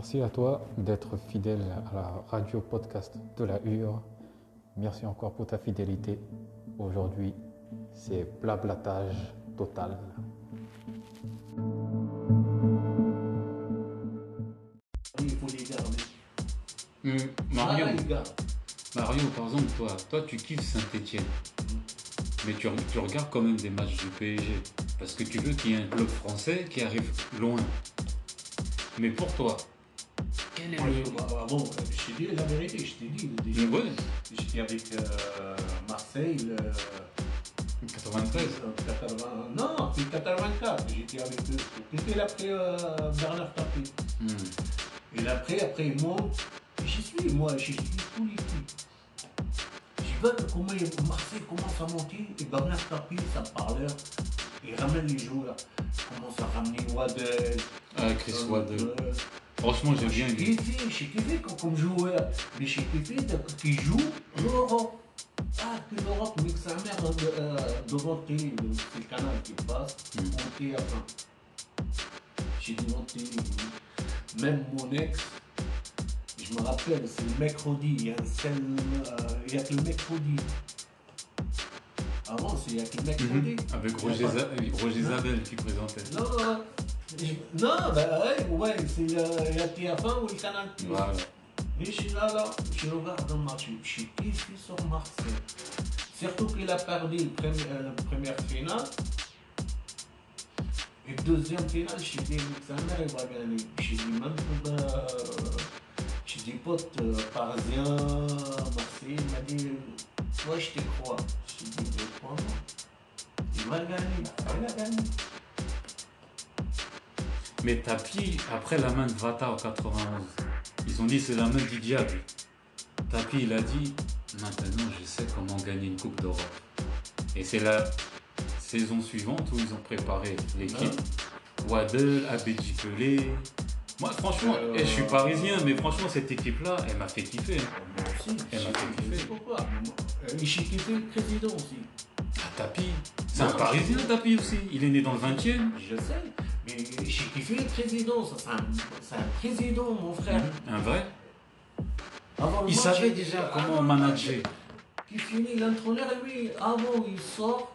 Merci à toi d'être fidèle à la radio podcast de la UR. Merci encore pour ta fidélité. Aujourd'hui, c'est blablatage total. Mario, gars. Mario, par exemple, toi, toi tu kiffes Saint-Etienne. Mais tu, tu regardes quand même des matchs du PSG. Parce que tu veux qu'il y ait un club français qui arrive loin. Mais pour toi, quel est Moi, le. je- bah, bon, je t'ai dit la vérité, je t'ai dit. déjà. J'étais avec euh, Marseille, le, 93. euh, 80, non, c'est 84, j'étais avec eux. C'était après euh, Bernard Tapie. Hum. Et après, après, ils montent. J'y suis, moi, j'y suis tous les. Je vois comment il- Marseille commence à monter et Bernard Tapie, ça parleur, il ramène les joueurs. Il commence à ramener Waddell. Ah, Chris euh, Waddell. Franchement, j'ai bien kiffé, j'ai kiffé comme, comme joueur. Mais j'ai kiffé qu'il joue l'Europe. Ah, que l'Europe, mais que sa mère euh, devant le- c'est le canal qui passe, Mm. on TF1. J'ai devant télé. Même mon ex, je me rappelle, c'est le mercredi, il y a euh, il y a que le mercredi. Avant, c'est il y a que le mercredi. Mhm. Avec Roger, Za- Roger Zabel qui présentait. Non, non, je- non, bah ouais, ouais, c'est le, il y a TF1 ou le canal. Plus. Voilà. Et je suis là, là, je regarde le match, je suis kiffé sur Marseille. Surtout qu'il a perdu le premier, euh, la première finale. Et deuxième finale, je suis dit, sa mère, il va gagner. Je suis dit, même pour, euh, j'ai des potes euh, parisiens, Marseille, il m'a dit, toi, je te crois. Je suis dit, je crois. Il va gagner, il a gagné. Mais Tapi, après la main de Vata en 91, ils ont dit c'est la main du diable. Tapi, il a dit maintenant je sais comment gagner une Coupe d'Europe. Et c'est la saison suivante où ils ont préparé l'équipe. Waddle, Abedji Pelé. Moi, franchement, Euh, eh, je suis parisien, mais franchement, cette équipe-là, elle m'a fait kiffer. hein. Moi aussi, Elle m'a fait kiffer. Pourquoi J'ai kiffé le président aussi. Ah, Tapi, c'est un parisien, Tapi aussi. Il est né dans le 20e. Je sais, j'ai kiffé le président, ça, c'est un, c'est un président, mon frère. Un vrai. Avant le Il match, savait déjà comment le manager. Qui finit l'entraîneur, lui, avant il sort,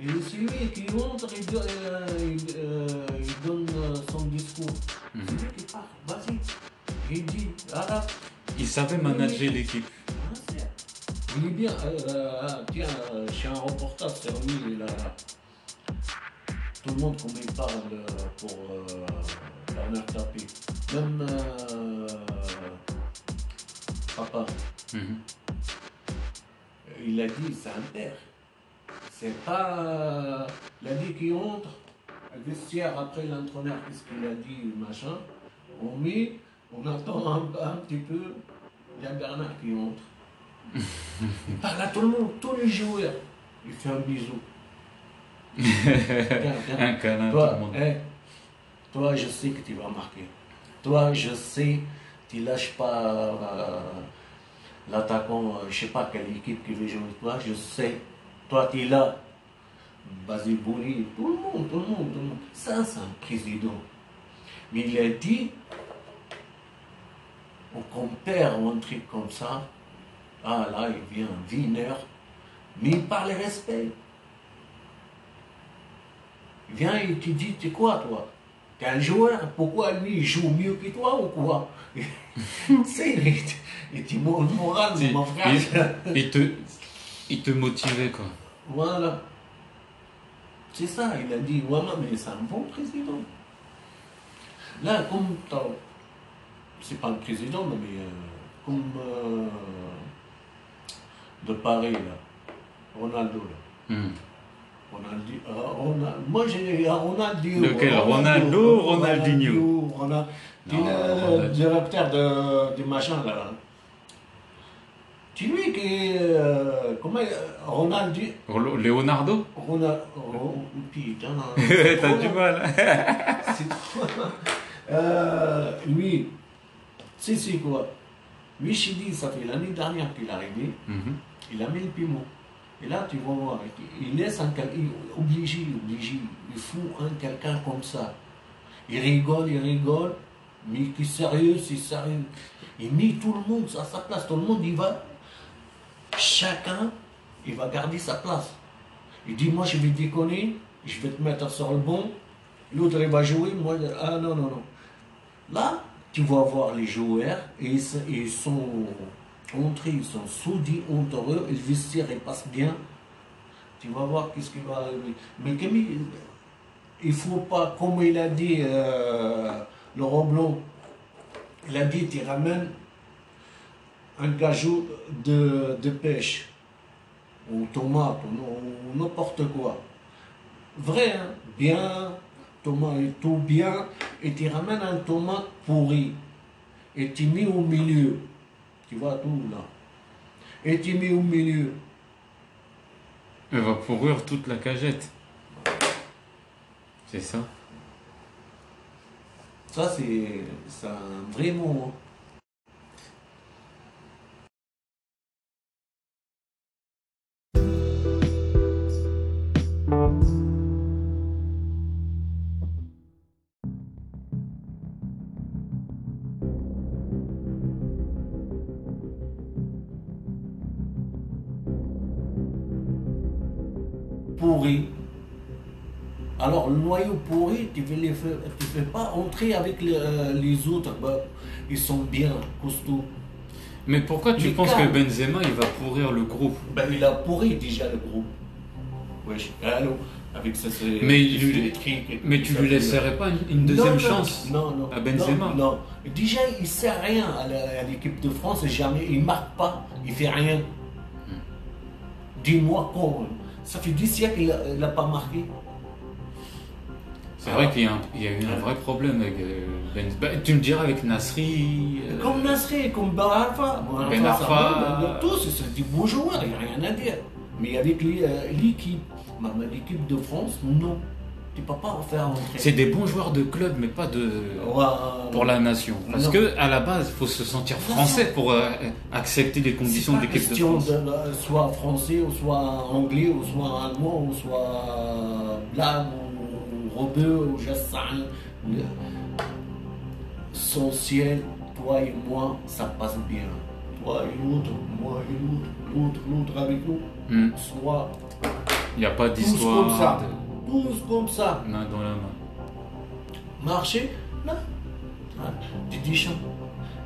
et c'est lui qui montre, il, do- euh, il, euh, il donne euh, son discours. Mhm. C'est lui qui part, vas-y. Il dit, là, Il savait manager l'équipe. c'est- il est bien, euh, euh, tiens, euh, j'ai un reportage sur lui, là. Tout le monde, comme il parle euh, pour euh, Bernard Tapie. Même euh, papa, Mhm. il a dit, c'est un père. C'est pas. euh, il a dit qu'il entre, vestiaire après l'entraîneur, qu'est-ce qu'il a dit, machin. On met, on attend un, un petit peu, il y a Bernard qui entre. il parle à tout le monde, tous les joueurs. Il fait un bisou. Un câlin, tout Toi, le monde. hein, toi, je sais que tu vas marquer. Toi, je sais, tu lâches pas euh, l'attaquant, euh, je sais pas quelle équipe qui veut jouer toi, je sais. Toi, tu es là. Basile Bouli, tout le monde, tout le monde, tout le monde. Ça, c'est un président. Mais il a dit, on compare un truc comme ça. Ah là, il vient un mais il parle respect. Vient et tu dis, tu quoi toi? T'es un joueur, pourquoi lui il joue mieux que toi ou quoi? C'est, il mon moral, mon frère. il, il te, il te motivait quoi. Voilà. C'est ça, il a dit, ouais, mais c'est un bon président. Là, comme t'as- c'est pas le président, mais euh, comme euh, de Paris, là, Ronaldo, là. Hmm. Euh, Ronald- moi j'ai Ronaldinho. Lequel Ronaldo, Ronaldinho Ronaldinho. directeur de, du machin là. C'est lui qui. Euh, comment. euh, Ronaldi. Ro- Leonardo Ronald. oh, putain. T'as du mal. C'est trop. Euh, lui, c'est quoi? Lui, je dit, ça fait l'année dernière qu'il est arrivé, Mhm. il a mis le piment. Et là, tu vas voir, il laisse un quel- il obligé, obligé, il fout un quelqu'un comme ça. Il rigole, il rigole. Mais qui est sérieux, c'est sérieux. Il met tout le monde à sa place. Tout le monde, il va. Chacun, il va garder sa place. Il dit, moi, je vais déconner, je vais te mettre sur le bon. L'autre, il va jouer. Moi, ah non, non, non. Là, tu vas voir les joueurs, et ils sont ils sont soudés entre eux, le vestiaire, il passe bien. Tu vas voir qu'est-ce qui va arriver. Mais comme il, faut pas, comme il a dit euh, Laurent Blanc, il a dit, tu ramènes un gajou de, de pêche, ou tomate, ou, ou n'importe quoi. Vrai, hein, bien, tomate et tout bien, et tu ramènes un tomate pourri, et tu mets au milieu. Tu vois tout là. Et tu mets au milieu. Elle va pourrir toute la cagette. C'est ça. Ça, c'est c'est un vrai mot. hein. Ne les fais, tu fais pas entrer avec les, euh, les autres. Bah, ils sont bien costauds. Mais pourquoi tu penses que Benzema il va pourrir le groupe? Ben, il a pourri déjà le groupe. Wesh, allô? Avec ça, c'est. Mais il lui- Mais tu lui laisserais pas une, deuxième non, chance Non, non. à Benzema? Non, non. Déjà, il sert rien à l'équipe de France. Jamais. Il marque pas. Il fait rien. Hmm. Dis-moi quand. Ça fait 10 siècles qu'il n'a pas marqué. C'est vrai qu'il y, a y eu un vrai problème avec euh. Bah, tu me diras avec Nasri. euh, Comme Nasri, comme Ben Arfa. Ben Ben Arfa, tous, c'est des beaux joueurs, il n'y a rien à dire. Mais avec euh, l'équipe, bah, bah, l'équipe de France, non. Tu ne peux pas en faire entrer. C'est des bons joueurs de club, mais pas de Ouais, pour la nation. Parce Non. que à la base, il faut se sentir français pour accepter les conditions pas de l'équipe de France. de, soit français, ou soit anglais, ou soit allemand, ou soit blanc, rebeu, ou rien. Le- Essentiel, toi et moi, ça passe bien. Toi et l'autre, moi et l'autre, l'autre, l'autre avec nous. Hmm. Soit Il n'y a pas tous comme ça. d'histoire. Tous comme ça. Main dans la main. Marcher, là. Ah, Didier Deschamps.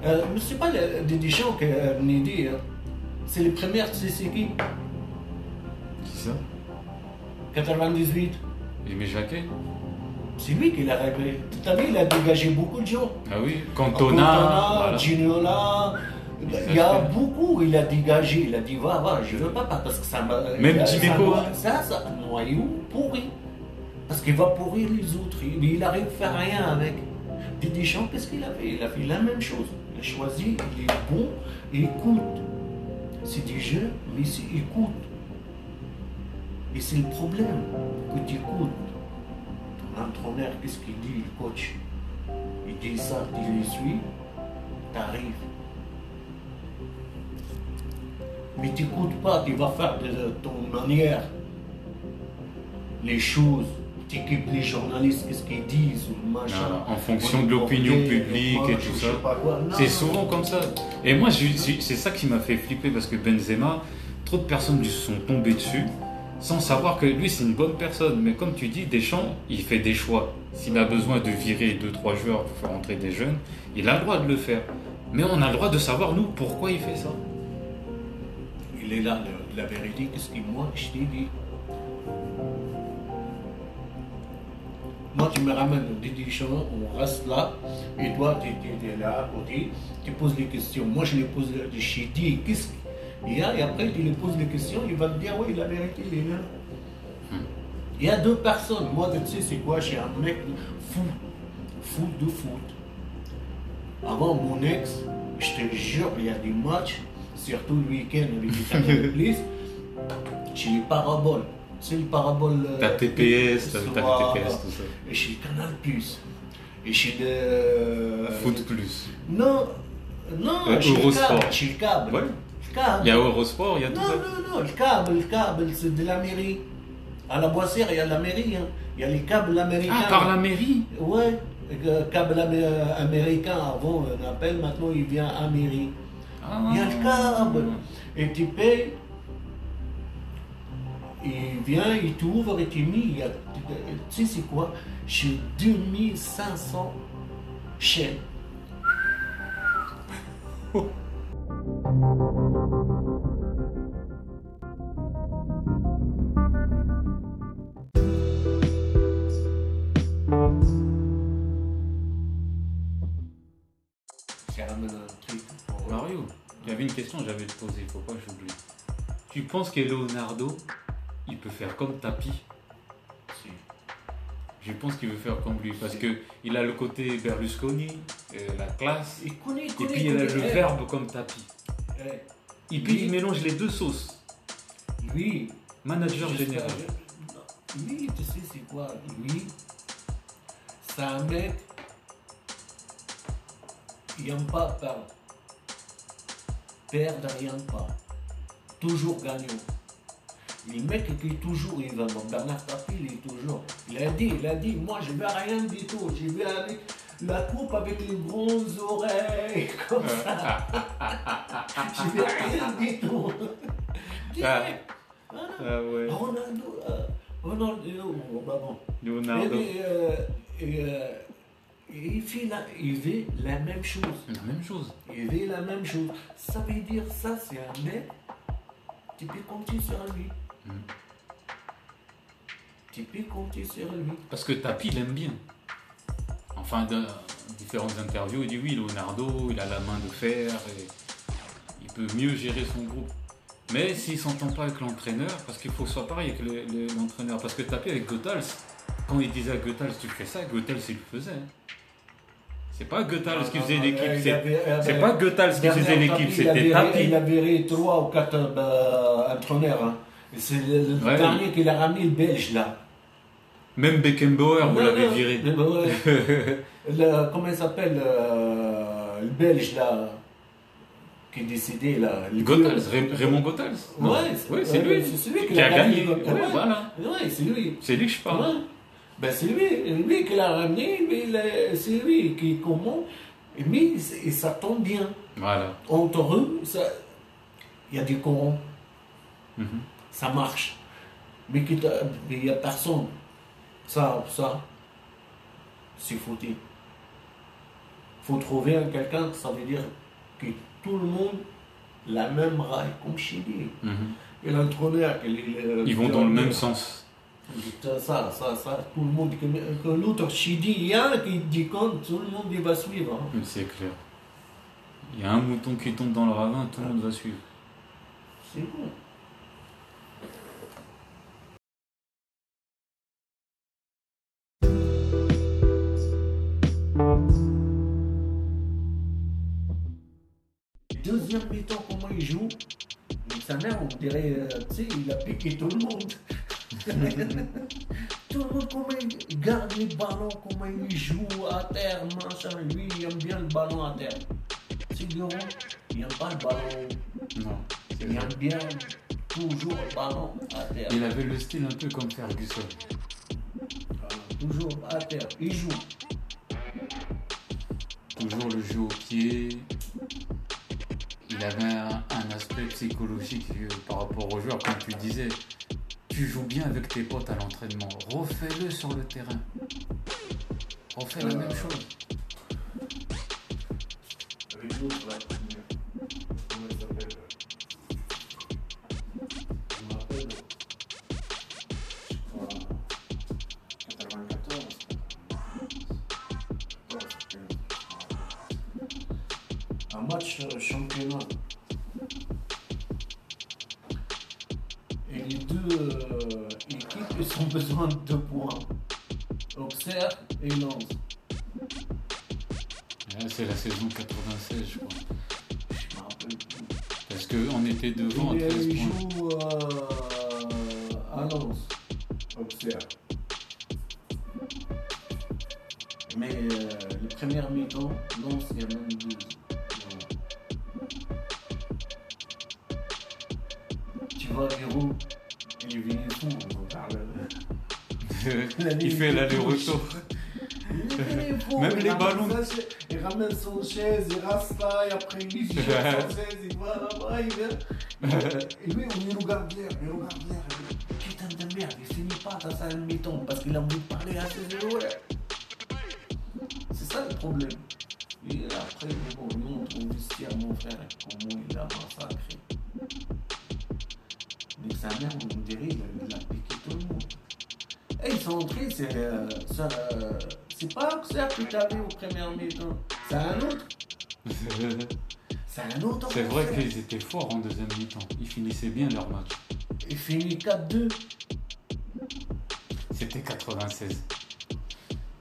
Euh, mais c'est pas le, Didier qui a une idée. hein. C'est les premières, tu sais c'est qui? Qui ça? 98. Aimé Jacquet? C'est lui qui l'a réglé. Tu as vu, il a dégagé beaucoup de gens. Ah oui, Cantona. Gignola. Il y a beaucoup, il a dégagé. Il a dit, va, va, je veux pas, parce que ça m'a. Même Dimeco. ça- Ça, un noyau pourri. Parce qu'il va pourrir les autres. Il, il arrive à faire rien avec. Deschamps, qu'est-ce qu'il a fait? Il a fait la même chose. Il a choisi, il est bon, il écoute. C'est des jeux, mais c'est écoute. Et c'est le problème, que tu écoutes. Ton entraîneur, qu'est-ce qu'il dit, le coach Il dit ça, tu les suis, t'arrives. Mais tu n'écoutes pas, tu vas faire de ton manière les choses. Tu équipes les journalistes, qu'est-ce qu'ils disent, le machin. Ah, en fonction de le l'opinion publique le et tout ça. C'est souvent comme ça. Et moi, c'est ça qui m'a fait flipper parce que Benzema, trop de personnes lui sont tombées dessus sans savoir que lui, c'est une bonne personne. Mais comme tu dis, Deschamps, il fait des choix. S'il a besoin de virer deux, trois joueurs pour faire entrer des jeunes, il a le droit de le faire. Mais on a le droit de savoir, nous, pourquoi il fait ça. Il est là, la vérité, qu'est-ce que moi je t'ai dit Moi, tu me ramènes des Deschamps, on reste là, et toi, tu es, là à tu poses des questions. Moi, je les pose, je t'ai dit, qu'est-ce a Et après, tu lui poses des questions, il va te dire, oui, la vérité, il est là. Il y a deux personnes. Moi, tu sais, c'est quoi? Suis un mec fou, fou de foot. Avant mon ex, je te jure, il y a des matchs, surtout le week-end avec les Plus, j'ai les paraboles. C'est le parabole. euh, T'as TPS, Voilà. TPS, tout ça. Et chez Canal Plus. Et chez le. Foot plus. Non, non, Euh, chez le Eurosport. câble. Chez le câble. Câble. Il y a Eurosport, il y a tout Non, ça. non, non, le câble, le câble, c'est de la mairie. À la Boissière, il y a la mairie. hein. Il y a les câbles américains. Ah, par la mairie? Ouais, euh, câble amé- américain avant un appel, maintenant il vient Amérique. Il y a le câble. Et tu payes. Il vient, il t'ouvre et tu mis. il y a- Tu sais c'est quoi? J'ai 2500 chaînes. Mario, il y avait une question que j'avais te poser, il faut pas que j'oublie. Tu penses que Leonardo, il peut faire comme Tapi? Si. Je pense qu'il veut faire comme lui parce que il a le côté Berlusconi, euh, la classe, Il connaît, il et puis il a connaît. le Eh, verbe comme Tapi. Et puis il mélange les deux sauces. Lui, Manager général. Lui, tu sais c'est quoi? Lui, c'est un mec, il n'aime pas perdre. Perdre, n'aime pas. Toujours gagnant. Le mec qui toujours, il va dans Bernard Tapie, il est toujours. Il a dit, il a dit, moi je vais rien du tout. Je vais avec la coupe avec les grandes oreilles, comme ça. je rien du tout. Direct. Voilà. Ah ouais. Ronaldo, euh, Ronaldo, oh, pardon. Leonardo. Et, euh, et, euh, il, fait la, il fait la même chose. La même chose. Il fait la même chose. Ça veut dire ça, c'est un mec, tu peux compter sur lui. Mm. Tu peux compter sur lui. Parce que Tapi, il aime bien. Enfin, dans différentes interviews, il dit oui, Leonardo, il a la main de fer et peut mieux gérer son groupe. Mais s'il s'entend pas avec l'entraîneur, parce qu'il faut que ce soit pareil avec le- le- l'entraîneur. Parce que Tapi avec Goethals, quand il disait à Goethals, tu fais ça, Goethals, il le faisait. C'est pas Goethals qui faisait l'équipe, c'est pas Goethals qui faisait l'équipe, c'était Tapi. Il a viré trois ou quatre euh, entraîneurs. hein. C'est le, Ouais. dernier qu'il a ramené, le Belge, là. Même Beckenbauer, vous l'avez viré. bah. Le- comment il s'appelle euh, Le Belge, là, qui est décédé, là. Raymond Goethals. Non. Ouais, Ouais, c'est lui. C'est celui Qui a gagné. Ouais, voilà. Ouais, c'est lui. C'est lui que je parle. Ben, c'est lui, lui qui l'a ramené, c'est lui qui commande. Mais et ça tombe bien. Voilà. Entre eux, ça- il y a du courant, Mhm. ça marche. Mais il n'y a personne. Ça, ça, c'est foutu. faut trouver un quelqu'un, ça veut dire que tout le monde la même raille, comme Chili. Mhm. Et l'entraîneur, il- Ils vont dans le même sens. Ça, ça, ça, tout le monde, que, l'autre Chidi, il y a un qui dit quand tout le monde il va suivre. hein. C'est clair. Il y a un mouton qui tombe dans le ravin, tout le monde va suivre. C'est bon. Deuxième mi-temps, comment il joue Sa mère, on dirait, euh, tu sais, il a piqué tout le monde. tout le monde, comment il garde les ballons, comment il joue à terre, machin. Lui, il aime bien le ballon à terre. Figurons, il n'aime pas le ballon Non. il aime bien toujours le ballon à terre. Il avait le style un peu comme Ferguson. Toujours à terre. Il joue. Toujours le jeu au pied. Il avait un, un aspect psychologique euh, par rapport aux joueurs, comme tu disais. Tu joues bien avec tes potes à l'entraînement. Refais-le sur le terrain. Refais la même chose. Avec Et Lens. Ouais, C'est la saison 96, je crois. Je me rappelle plus. Parce qu'on était devant à Il, 13 il joue euh, à Lens, Auxerre. Mais euh, le premier mi-temps, Lens, chaise, il va là-bas, il vient. Et lui, on y regarde l'air, il regarde l'air. il dit, Putain de merde, il finit pas dans sa mi-temps parce qu'il a envie de parler à ses joueurs. C'est ça le problème. Et après, bon, nous, on trouve vestiaire, mon frère, comment il a massacré. Mais sa mère, on dirait, il a, piqué tout le monde. Et ils sont entrés, c'est euh, ça, euh, c'est pas Auxerre que tu avais au premier mi-temps. C'est un autre. C'est un autre. C'est vrai qu'ils étaient forts en deuxième mi-temps. Ils finissaient bien leur match. Il finit 4-2. C'était 96.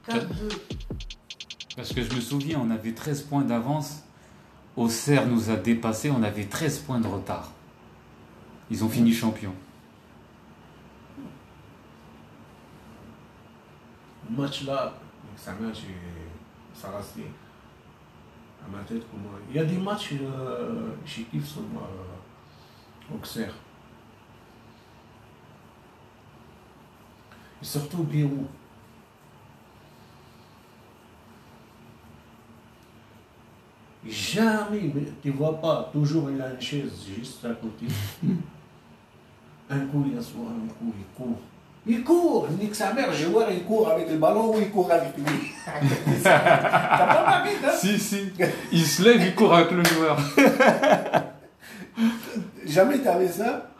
4-2. Parce que je me souviens, on avait 13 points d'avance. Auxerre nous a dépassés, on avait 13 points de retard. Ils ont fini champions. Le match là, mère, j'ai- ça restait à ma tête comment. Il y a des matchs, euh, j'ai kiffé sur euh, Auxerre. Et surtout Bérou. Jamais, mais tu vois pas, toujours il a une chaise juste à côté. un coup il assoit, un coup il court. Il court, il nique sa mère, je vois, il court avec le ballon ou il court avec lui. T'as pas marqué, hein? Si, si. Il se lève, il court avec le joueur. Jamais t'avais ça?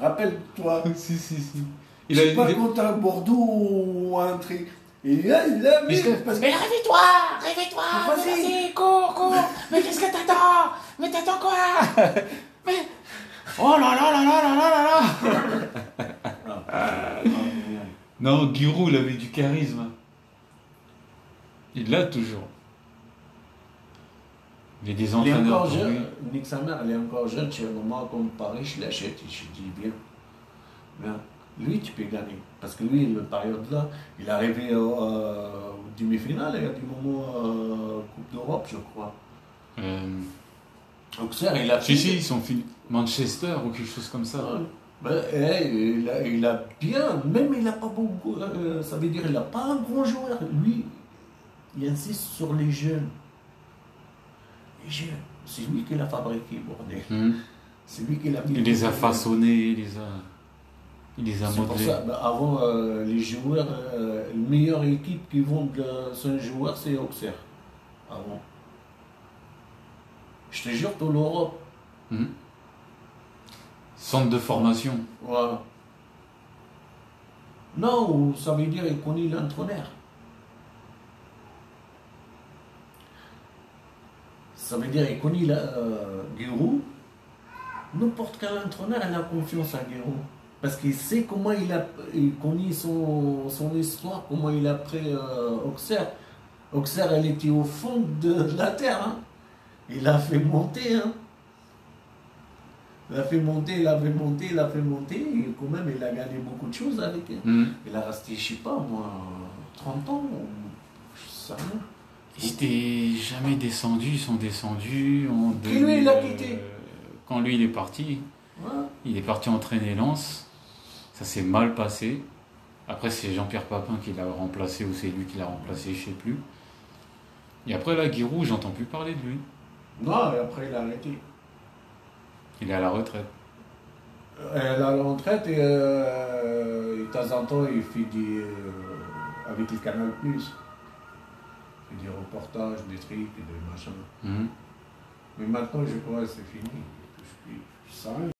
Rappelle-toi. si, si, si. Il a sais pas il est- contre un Bordeaux ou un truc. Et là, il l'a mis. Parce Mais réveille-toi Réveille-toi Vas-y, cours, cours Mais qu'est-ce que t'attends? Mais t'attends quoi? Mais... Oh là là là là là là là là Non, Giroud, il avait du charisme. Il l'a toujours. Il a des Il est entraîneurs. encore jeune. Nick sa mère, elle est encore jeune, tu un moment comme Paris, je l'achète et je dis bien. Lui, tu peux gagner. Parce que lui, la période là, il est arrivé au, euh, au demi-finale, il y a du moment euh, Coupe d'Europe, je crois. Euh, Auxerre, il a si, si, ils sont finis. Manchester ou quelque chose comme ça. Ouais. Ben, eh, il, a, il a bien, même il n'a pas beaucoup, euh, ça veut dire il n'a pas un grand joueur. Lui, il insiste sur les jeunes. Les jeunes, c'est lui qui l'a fabriqué, bordel. Hmm. C'est lui qui l'a mis. Il les a façonnés, il les a, il les a pour ça, ben, avant, euh, les joueurs, euh, la meilleure équipe qui vend son joueur, c'est Auxerre. Avant. Je te jure, toute l'Europe. Hmm. Centre de formation. Voilà. Non, ça veut dire qu'il connaît l'entraîneur. Ça veut dire qu'il connaît euh. N'importe quel entraîneur, a confiance en Giroud. Parce qu'il sait comment il a il connaît son, son histoire, comment il a pris euh, Auxerre. Auxerre, elle était au fond de la terre. hein. Il a fait monter. Hein. Il a fait monter, il a fait monter, il a fait monter, et quand même il a gagné beaucoup de choses avec elle. Hmm. Il a resté, je sais pas moi, 30 ans, ou je sais rien. Ils étaient jamais descendus, ils sont descendus. En Et lui, il a 2000, quitté. euh, Quand lui, il est parti, Ouais. il est parti entraîner Lens. Ça s'est mal passé. Après, c'est Jean-Pierre Papin qui l'a remplacé ou c'est lui qui l'a remplacé, je sais plus. Et après, là, Giroud, j'entends plus parler de lui. Non, et après il a arrêté. Il est à la retraite. Euh, elle est à la retraite et, euh, de temps en temps, il fait des. Euh, avec le Canal Plus. Il fait des reportages, des trucs, des machins. Mhm. Mais maintenant, je crois que c'est fini. Je suis sans.